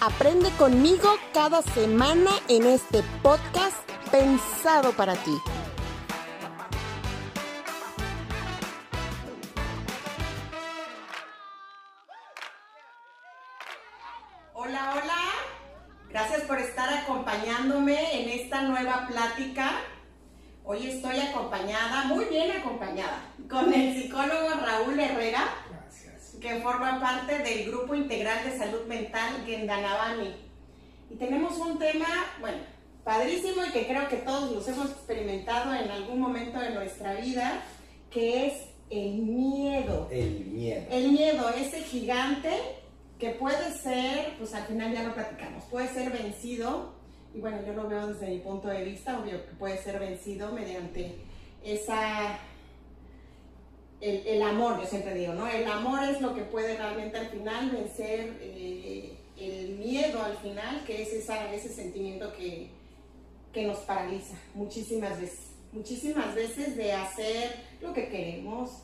Aprende conmigo cada semana en este podcast pensado para ti. Hola, hola. Gracias por estar acompañándome en esta nueva plática. Hoy estoy acompañada, muy bien acompañada, con el psicólogo Raúl Herrera, que forma parte del Grupo Integral de Salud Mental Gendanabani. Y tenemos un tema, bueno, padrísimo y que creo que todos los hemos experimentado en algún momento de nuestra vida, que es el miedo. El miedo. El miedo, ese gigante que puede ser, pues al final ya lo platicamos, puede ser vencido, y bueno, yo lo veo desde mi punto de vista, obvio que puede ser vencido mediante esa, el, amor, yo siempre digo, ¿no? El amor es lo que puede realmente al final vencer eh, el miedo al final, que es esa, ese sentimiento que, que nos paraliza muchísimas veces, muchísimas veces de hacer lo que queremos,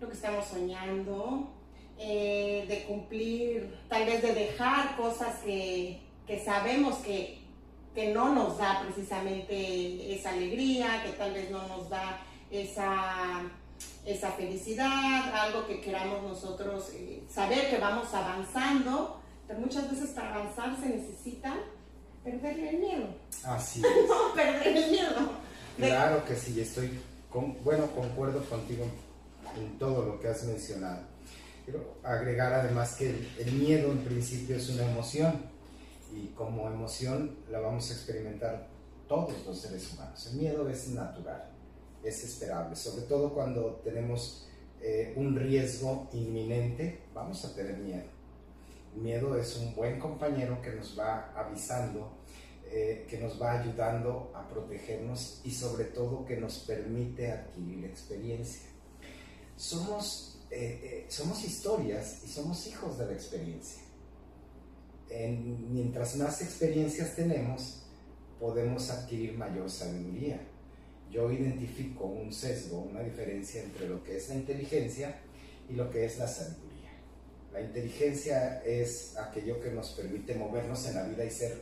lo que estamos soñando, eh, de cumplir, tal vez de dejar cosas que, sabemos que, que, no nos da precisamente esa alegría, que tal vez no nos da esa, esa felicidad, algo que queramos nosotros eh, saber que vamos avanzando, pero muchas veces para avanzar se necesita perder el miedo. Así es. no, perder el miedo. Claro que sí, estoy, con, bueno, concuerdo contigo en todo lo que has mencionado. Quiero agregar además que el, miedo en principio es una emoción y como emoción la vamos a experimentar todos los seres humanos. El miedo es natural, es esperable, sobre todo cuando tenemos eh, un riesgo inminente, vamos a tener miedo. Miedo es un buen compañero que nos va avisando, eh, que nos va ayudando a protegernos y sobre todo que nos permite adquirir experiencia. Somos eh, somos historias y somos hijos de la experiencia. mientras más experiencias tenemos, podemos adquirir mayor sabiduría. Yo identifico un sesgo, una diferencia entre lo que es la inteligencia y lo que es la sabiduría. La inteligencia es aquello que nos permite movernos en la vida y ser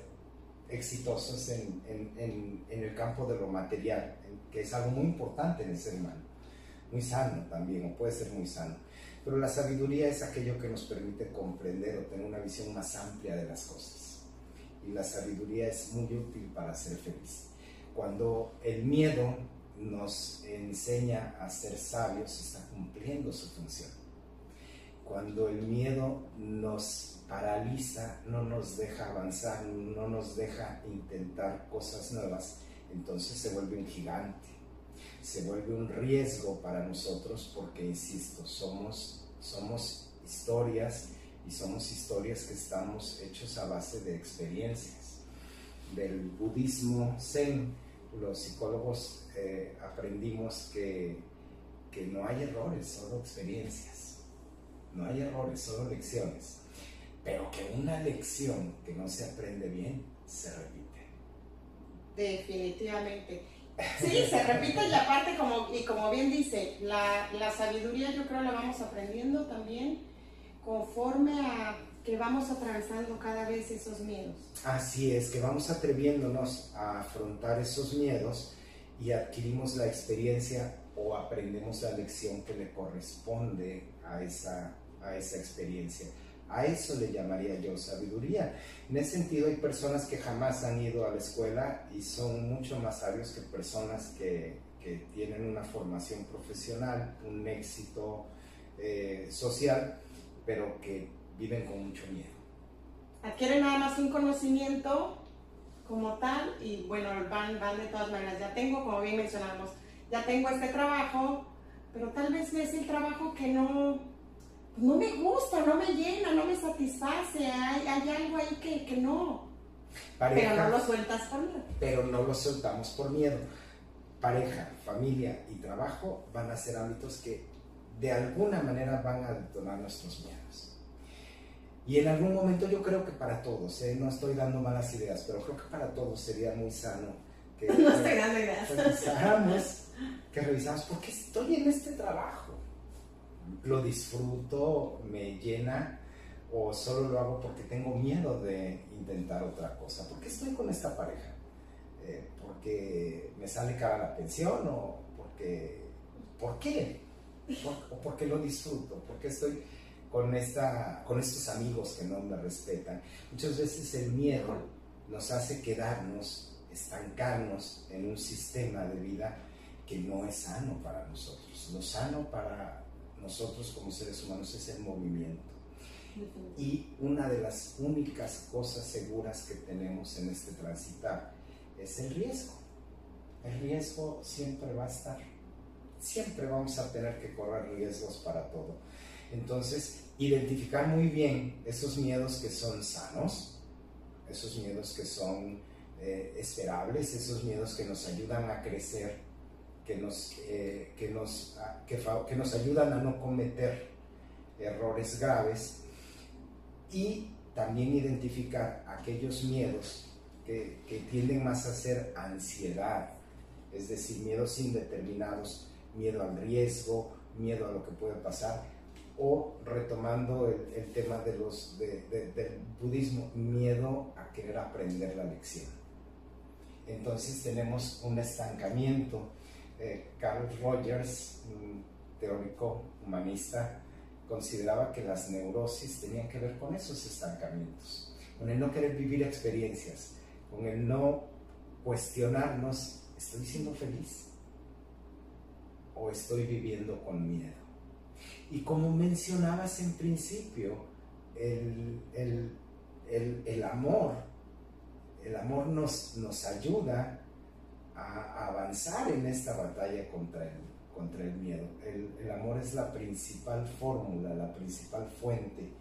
exitosos en, el campo de lo material, que es algo muy importante en el ser humano muy sano también, o puede ser muy sano. Pero la sabiduría es aquello que nos permite comprender o tener una visión más amplia de las cosas. Y la sabiduría es muy útil para ser feliz. Cuando el miedo nos enseña a ser sabios, está cumpliendo su función. Cuando el miedo nos paraliza, no nos deja avanzar, no nos deja intentar cosas nuevas, entonces se vuelve un gigante se vuelve un riesgo para nosotros porque, insisto, somos, somos historias y somos historias que estamos hechos a base de experiencias. Del budismo zen, los psicólogos eh, aprendimos que, que no hay errores, solo experiencias. No hay errores, solo lecciones. Pero que una lección que no se aprende bien se repite. Definitivamente. Sí, se repite y aparte, como, y como bien dice, la, la sabiduría yo creo la vamos aprendiendo también conforme a que vamos atravesando cada vez esos miedos. Así es, que vamos atreviéndonos a afrontar esos miedos y adquirimos la experiencia o aprendemos la lección que le corresponde a esa, a esa experiencia. A eso le llamaría yo sabiduría. En ese sentido hay personas que jamás han ido a la escuela y son mucho más sabios que personas que, que tienen una formación profesional, un éxito eh, social, pero que viven con mucho miedo. Adquieren nada más un conocimiento como tal y bueno, van, van de todas maneras. Ya tengo, como bien mencionamos, ya tengo este trabajo, pero tal vez es el trabajo que no no me gusta, no me llena, no me satisface, hay, algo ahí que, no. pero no lo sueltas por miedo. Pero no lo soltamos por miedo. Pareja, familia y trabajo van a ser hábitos que de alguna manera van a detonar nuestros miedos. Y en algún momento yo creo que para todos, ¿eh? no estoy dando malas ideas, pero creo que para todos sería muy sano que, no estoy dando ideas. revisáramos, que revisamos, ¿por qué estoy en este trabajo? ¿Lo disfruto? ¿Me llena? ¿O solo lo hago porque tengo miedo de intentar otra cosa? ¿Por qué estoy con esta pareja? Eh, ¿Porque me sale cara la pensión o porque... ¿Por qué? ¿O porque lo disfruto? ¿Por qué estoy con, esta, con estos amigos que no me respetan? Muchas veces el miedo nos hace quedarnos, estancarnos en un sistema de vida que no es sano para nosotros. Lo sano para nosotros como seres humanos es el movimiento. Y una de las únicas cosas seguras que tenemos en este transitar es el riesgo. El riesgo siempre va a estar. Siempre vamos a tener que correr riesgos para todo. Entonces, identificar muy bien esos miedos que son sanos, esos miedos que son eh, esperables, esos miedos que nos ayudan a crecer, que nos, eh, que, nos, que, que nos ayudan a no cometer errores graves y también identificar aquellos miedos que, que, tienden más a ser ansiedad, es decir, miedos indeterminados, miedo al riesgo, miedo a lo que puede pasar, o retomando el, tema de los, de, del budismo, miedo a querer aprender la lección. Entonces tenemos un estancamiento. Eh, Carl Rogers, teórico humanista, consideraba que las neurosis tenían que ver con esos estancamientos, con el no querer vivir experiencias, con el no cuestionarnos, ¿estoy siendo feliz? ¿O estoy viviendo con miedo? Y como mencionabas en principio, el, el, el, el amor, el amor nos, nos ayuda a, avanzar en esta batalla contra el, contra el miedo. El, el amor es la principal fórmula, la principal fuente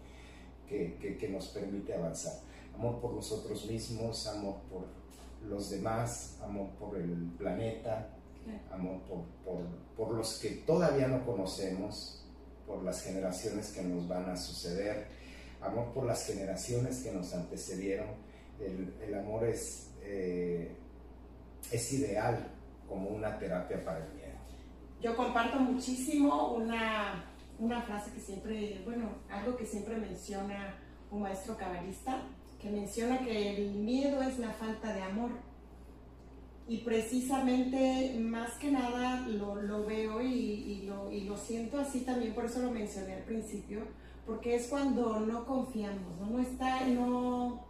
que, que, que, nos permite avanzar. Amor por nosotros mismos, amor por los demás, amor por el planeta, amor por, por, por los que todavía no conocemos, por las generaciones que nos van a suceder, amor por las generaciones que nos antecedieron. El, el amor es, eh, es ideal como una terapia para el miedo. Yo comparto muchísimo una, una frase que siempre, bueno, algo que siempre menciona un maestro cabalista, que menciona que el miedo es la falta de amor. Y precisamente, más que nada, lo, lo veo y, y, lo, y, lo, siento así también, por eso lo mencioné al principio, porque es cuando no confiamos, no, no está, no,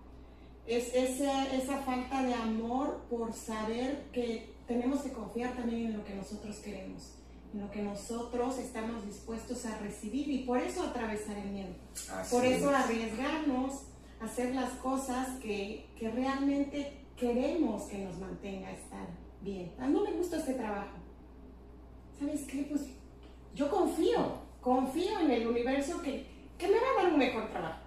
es esa, esa falta de amor por saber que tenemos que confiar también en lo que nosotros queremos, en lo que nosotros estamos dispuestos a recibir y por eso atravesar el miedo, así por eso es. arriesgarnos a hacer las cosas que, que realmente queremos que nos mantenga a estar bien. A no me gusta este trabajo. ¿Sabes qué? Pues yo confío, confío en el universo que, que me va a dar un mejor trabajo.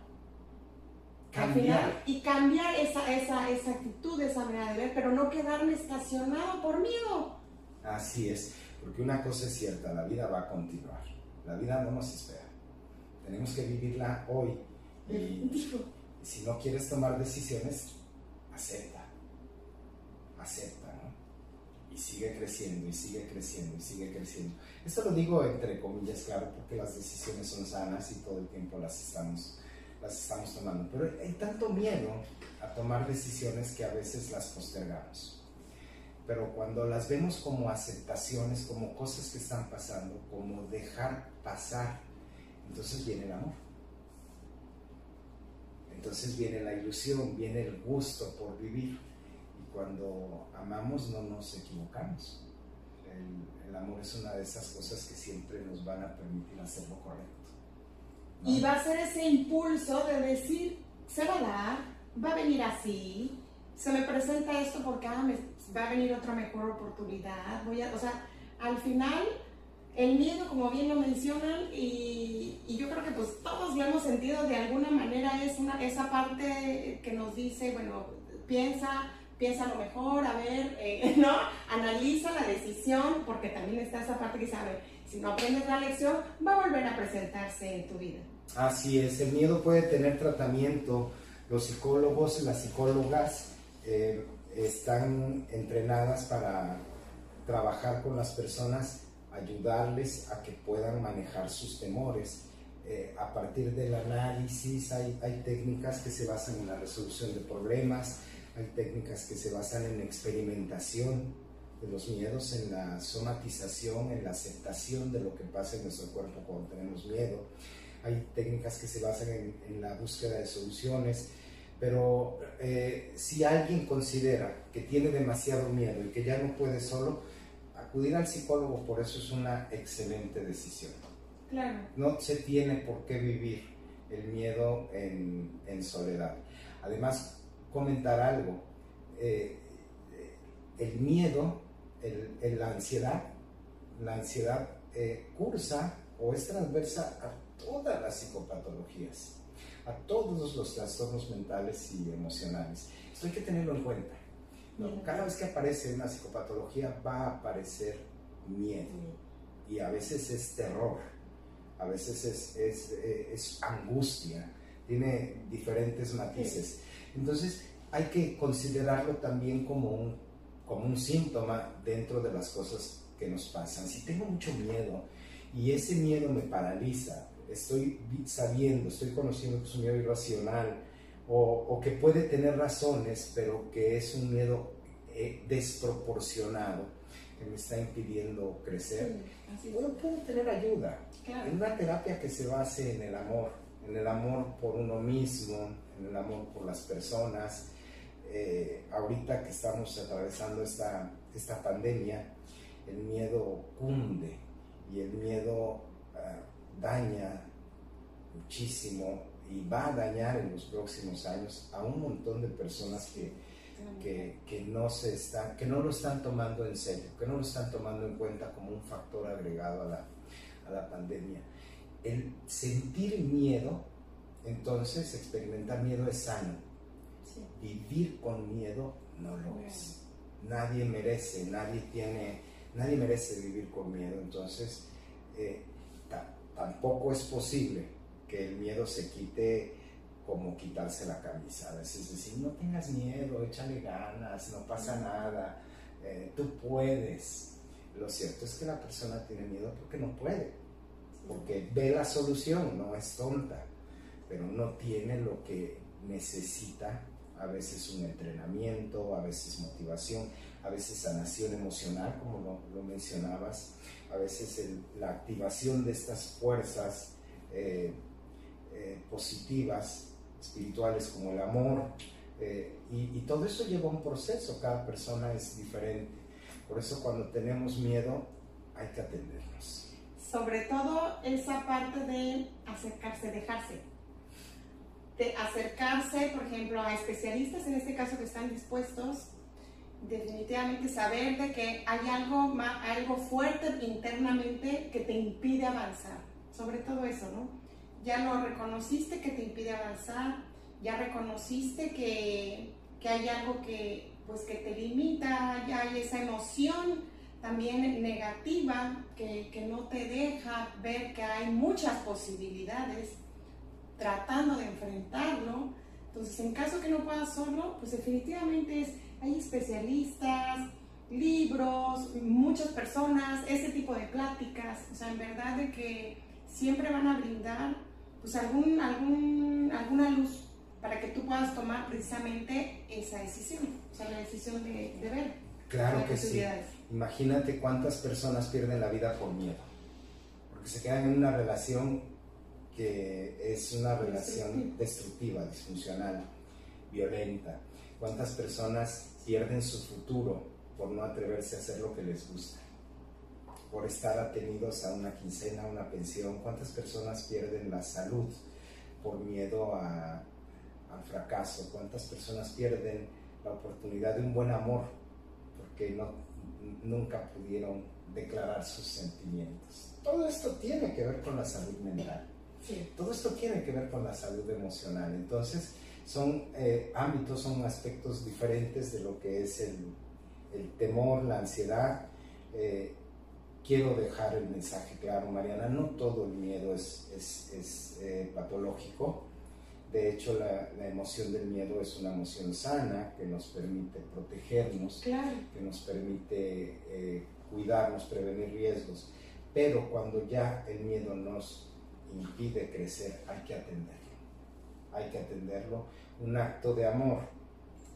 Cambiar. Al final, y cambiar esa, esa, esa actitud, esa manera de ver, pero no quedarme estacionado por miedo. Así es, porque una cosa es cierta, la vida va a continuar. La vida no nos espera. Tenemos que vivirla hoy. Y si no quieres tomar decisiones, acepta acepta, ¿no? Y sigue creciendo, y sigue creciendo, y sigue creciendo. Esto lo digo entre comillas, claro, porque las decisiones son sanas y todo el tiempo las estamos, las estamos tomando. Pero hay tanto miedo a tomar decisiones que a veces las postergamos. Pero cuando las vemos como aceptaciones, como cosas que están pasando, como dejar pasar, entonces viene el amor. Entonces viene la ilusión, viene el gusto por vivir cuando amamos no nos equivocamos. El, el, amor es una de esas cosas que siempre nos van a permitir hacer lo correcto. ¿no? Y va a ser ese impulso de decir, se va a dar, va a venir así, se me presenta esto porque ah, me, va a venir otra mejor oportunidad. Voy a, o sea, al final el miedo, como bien lo mencionan, y, y, yo creo que pues todos lo hemos sentido de alguna manera, es una, esa parte que nos dice, bueno, piensa, piensa lo mejor, a ver, eh, ¿no? Analiza la decisión, porque también está esa parte que sabe, si no aprendes la lección, va a volver a presentarse en tu vida. Así es, el miedo puede tener tratamiento. Los psicólogos, las psicólogas eh, están entrenadas para trabajar con las personas, ayudarles a que puedan manejar sus temores. Eh, a partir del análisis hay, hay técnicas que se basan en la resolución de problemas, hay técnicas que se basan en experimentación de los miedos, en la somatización, en la aceptación de lo que pasa en nuestro cuerpo cuando tenemos miedo. Hay técnicas que se basan en, en la búsqueda de soluciones, pero eh, si alguien considera que tiene demasiado miedo y que ya no puede solo, acudir al psicólogo por eso es una excelente decisión. Claro. No se tiene por qué vivir el miedo en, en soledad. Además, comentar algo. Eh, el miedo, el, la ansiedad, la ansiedad eh, cursa o es transversa a todas las psicopatologías, a todos los trastornos mentales y emocionales. Esto hay que tenerlo en cuenta. Cada vez que aparece una psicopatología va a aparecer miedo y a veces es terror, a veces es, es, eh, es angustia, tiene diferentes matices. Entonces hay que considerarlo también como un, como un síntoma dentro de las cosas que nos pasan. Si tengo mucho miedo y ese miedo me paraliza, estoy sabiendo, estoy conociendo que es un miedo irracional o, o que puede tener razones, pero que es un miedo eh, desproporcionado que me está impidiendo crecer, sí, puedo, puedo, tener ayuda. Claro. En una terapia que se base en el amor, en el amor por uno mismo, en el amor por las personas. Eh, ahorita que estamos atravesando esta, esta pandemia, el miedo cunde y el miedo uh, daña muchísimo y va a dañar en los próximos años a un montón de personas que, que, que, no se están, que no lo están tomando en serio, que no lo están tomando en cuenta como un factor agregado a la, a la pandemia. El sentir miedo entonces, experimentar miedo es sano. Sí. Vivir con miedo no lo es. Nadie merece, nadie tiene, nadie merece vivir con miedo. Entonces, eh, tampoco es posible que el miedo se quite como quitarse la camisa. Es decir, no tengas miedo, échale ganas, no pasa nada, eh, tú puedes. Lo cierto es que la persona tiene miedo porque no puede, porque ve la solución, no es tonta pero no tiene lo que necesita, a veces un entrenamiento, a veces motivación, a veces sanación emocional, como lo, lo mencionabas, a veces el, la activación de estas fuerzas eh, eh, positivas, espirituales, como el amor, eh, y, y todo eso lleva un proceso, cada persona es diferente. Por eso cuando tenemos miedo hay que atendernos. Sobre todo esa parte de acercarse, dejarse de acercarse, por ejemplo, a especialistas, en este caso que están dispuestos, definitivamente saber de que hay algo, algo fuerte internamente que te impide avanzar. Sobre todo eso, ¿no? Ya lo reconociste que te impide avanzar, ya reconociste que, que hay algo que, pues, que te limita, ya hay esa emoción también negativa que, que no te deja ver que hay muchas posibilidades tratando de enfrentarlo. Entonces, en caso que no puedas solo, pues definitivamente es, hay especialistas, libros, muchas personas, ese tipo de pláticas, o sea, en verdad de que siempre van a brindar pues algún, algún, alguna luz para que tú puedas tomar precisamente esa decisión, o sea, la decisión de, de ver. Claro que sí. Imagínate cuántas personas pierden la vida por miedo, porque se quedan en una relación que es una relación destructiva, disfuncional, violenta. ¿Cuántas personas pierden su futuro por no atreverse a hacer lo que les gusta? Por estar atenidos a una quincena, a una pensión. ¿Cuántas personas pierden la salud por miedo a, al fracaso? ¿Cuántas personas pierden la oportunidad de un buen amor no, nunca pudieron declarar sus sentimientos? Todo esto tiene que ver con la salud mental. Sí. Todo esto tiene que ver con la salud emocional. Entonces, son eh, ámbitos, son aspectos diferentes de lo que es el, el temor, la ansiedad. Eh, quiero dejar el mensaje claro, Mariana, no todo el miedo es, es, es eh, patológico. De hecho, la, la, emoción del miedo es una emoción sana que nos permite protegernos, claro. que nos permite eh, cuidarnos, prevenir riesgos. Pero cuando ya el miedo nos impide crecer, hay que atenderlo. Hay que atenderlo. Un acto de amor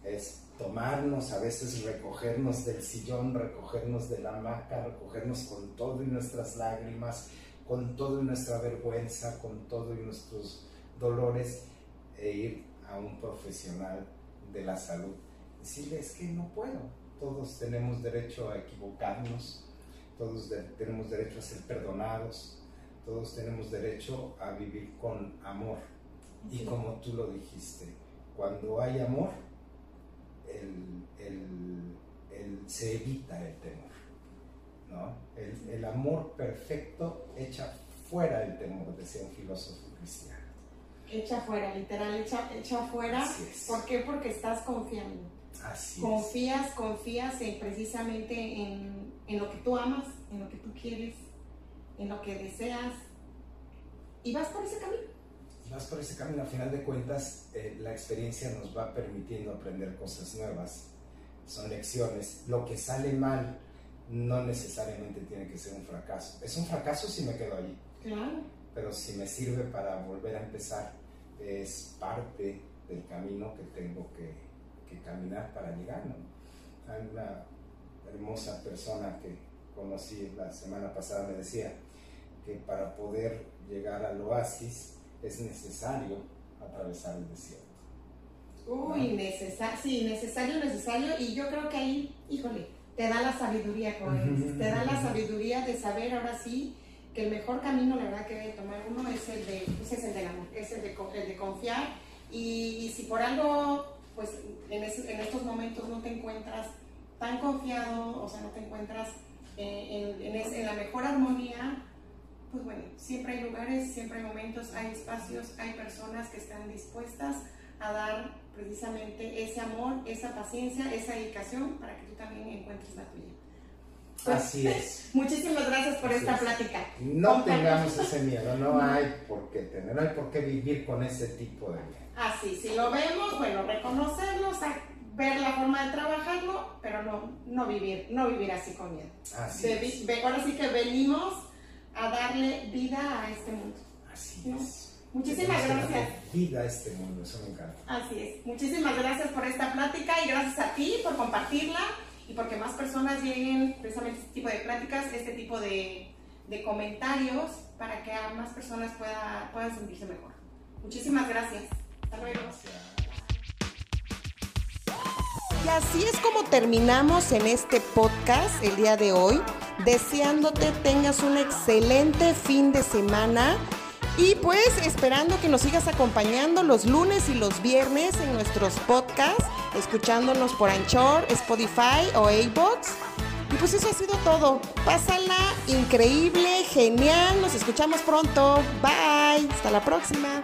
es tomarnos, a veces recogernos del sillón, recogernos de la hamaca, recogernos con todo y nuestras lágrimas, con todo y nuestra vergüenza, con todo y nuestros dolores, e ir a un profesional de la salud. Decirle, es que no puedo. Todos tenemos derecho a equivocarnos, todos de, tenemos derecho a ser perdonados, todos tenemos derecho a vivir con amor. Y como tú lo dijiste, cuando hay amor, el, el, el, se evita el temor. ¿no? El, el, amor perfecto echa fuera el temor, decía un filósofo cristiano. Echa fuera, literal, echa, echa fuera. ¿Por qué? Porque estás confiando. Así confías, es. confías en, precisamente en, en lo que tú amas, en lo que tú quieres, en lo que deseas y vas por ese camino vas por ese camino, al final de cuentas, eh, la experiencia nos va permitiendo aprender cosas nuevas, son lecciones. Lo que sale mal no necesariamente tiene que ser un fracaso. Es un fracaso si me quedo allí. Claro. Pero si me sirve para volver a empezar, es parte del camino que tengo que, que caminar para llegar. ¿no? Hay una hermosa persona que conocí la semana pasada, me decía que para poder llegar al oasis, es necesario atravesar el desierto. Uy, ¿no? necesario, sí, necesario, necesario, y yo creo que ahí, híjole, te da la sabiduría, dices, te da la sabiduría de saber ahora sí que el mejor camino, la verdad, que debe tomar uno es el de, pues es el del amor, es el de, el de confiar, y, y, si por algo, pues en, es, en, estos momentos no te encuentras tan confiado, o sea, no te encuentras eh, en, en, en la mejor armonía, pues bueno, siempre hay lugares, siempre hay momentos, hay espacios, hay personas que están dispuestas a dar precisamente ese amor, esa paciencia, esa dedicación para que tú también encuentres la tuya. Pues, Así es. Muchísimas gracias por Así esta es. plática. No tengamos ese miedo, no hay por qué tener, no hay por qué vivir con ese tipo de miedo. Así, si lo vemos, bueno, reconocerlo, ver la forma de trabajarlo, pero no, no vivir, no vivir así con miedo. Así de, es. de, ahora sí que venimos a darle vida a este mundo. Así ¿no? es. Muchísimas gracias. darle Vida a este mundo, eso me encanta. Así es. Muchísimas gracias por esta plática y gracias a ti por compartirla y porque más personas lleguen precisamente este tipo de pláticas, este tipo de, de comentarios para que a más personas pueda, puedan sentirse mejor. Muchísimas gracias. Hasta luego. Y así es como terminamos en este podcast el día de hoy, deseándote tengas un excelente fin de semana y pues esperando que nos sigas acompañando los lunes y los viernes en nuestros podcasts, escuchándonos por Anchor, Spotify o iBox. Y pues eso ha sido todo. Pásala increíble, genial. Nos escuchamos pronto. Bye. Hasta la próxima.